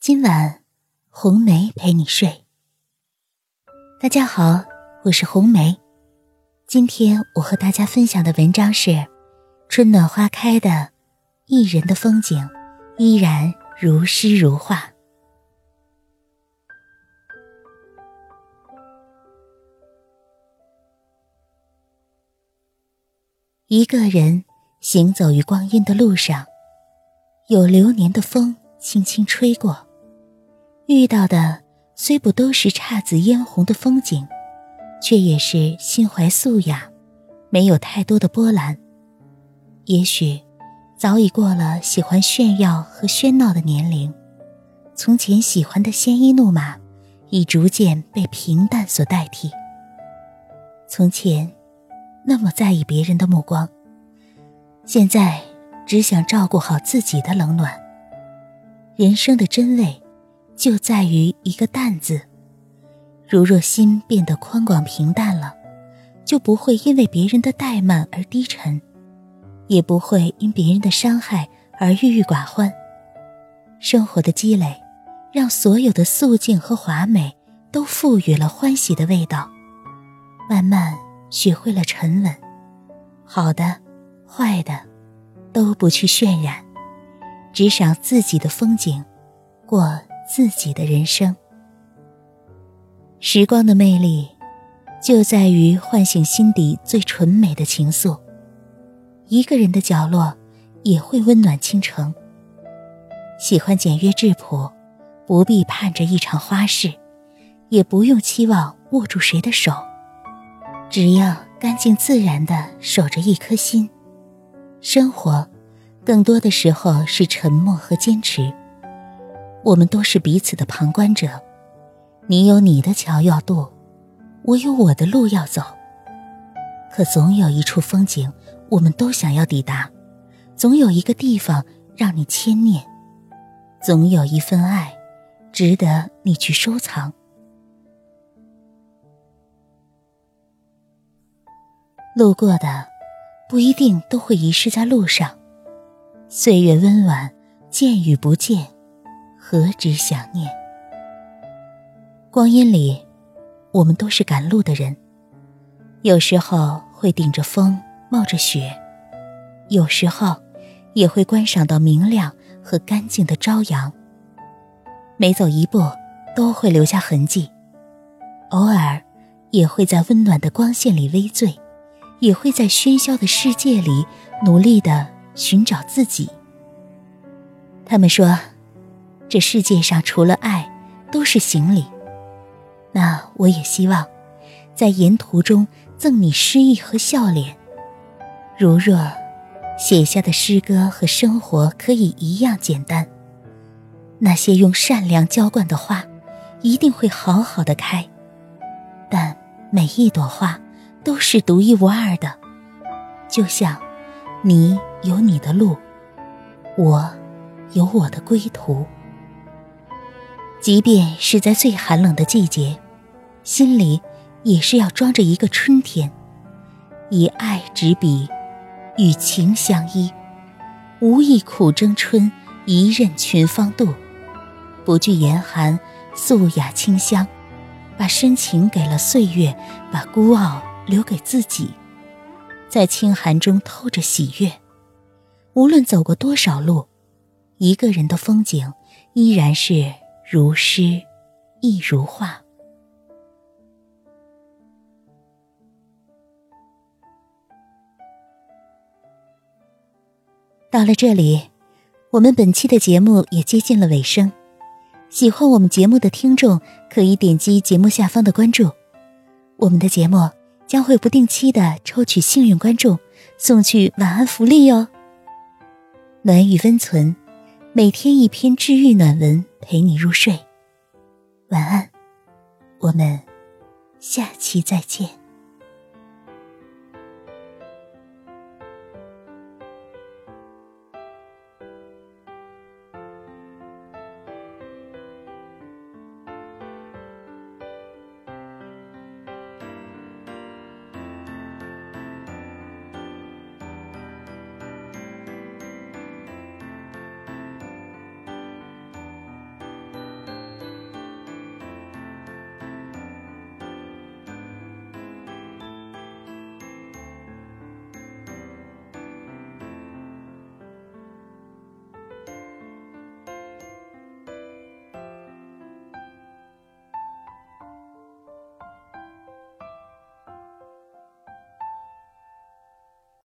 今晚，红梅陪你睡。大家好，我是红梅。今天我和大家分享的文章是：春暖花开的一人的风景，依然如诗如画。一个人行走于光阴的路上，有流年的风轻轻吹过。遇到的虽不都是姹紫嫣红的风景，却也是心怀素雅，没有太多的波澜。也许早已过了喜欢炫耀和喧闹的年龄，从前喜欢的鲜衣怒马，已逐渐被平淡所代替。从前那么在意别人的目光，现在只想照顾好自己的冷暖。人生的真味。就在于一个“淡”字。如若心变得宽广平淡了，就不会因为别人的怠慢而低沉，也不会因别人的伤害而郁郁寡欢。生活的积累，让所有的素净和华美都赋予了欢喜的味道。慢慢学会了沉稳，好的、坏的，都不去渲染，只赏自己的风景，过。自己的人生，时光的魅力，就在于唤醒心底最纯美的情愫。一个人的角落，也会温暖倾城。喜欢简约质朴，不必盼着一场花事，也不用期望握住谁的手，只要干净自然的守着一颗心。生活，更多的时候是沉默和坚持。我们都是彼此的旁观者，你有你的桥要渡，我有我的路要走。可总有一处风景，我们都想要抵达；总有一个地方让你牵念；总有一份爱，值得你去收藏。路过的，不一定都会遗失在路上。岁月温婉，见与不见。何止想念？光阴里，我们都是赶路的人，有时候会顶着风冒着雪，有时候也会观赏到明亮和干净的朝阳。每走一步，都会留下痕迹，偶尔也会在温暖的光线里微醉，也会在喧嚣的世界里努力的寻找自己。他们说。这世界上除了爱，都是行李。那我也希望，在沿途中赠你诗意和笑脸。如若写下的诗歌和生活可以一样简单，那些用善良浇灌的花，一定会好好的开。但每一朵花都是独一无二的，就像你有你的路，我有我的归途。即便是在最寒冷的季节，心里也是要装着一个春天，以爱执笔，与情相依，无意苦争春，一任群芳妒，不惧严寒，素雅清香，把深情给了岁月，把孤傲留给自己，在清寒中透着喜悦。无论走过多少路，一个人的风景依然是。如诗，亦如画。到了这里，我们本期的节目也接近了尾声。喜欢我们节目的听众，可以点击节目下方的关注，我们的节目将会不定期的抽取幸运观众，送去晚安福利哟。暖与温存，每天一篇治愈暖文陪你入睡。晚安，我们下期再见。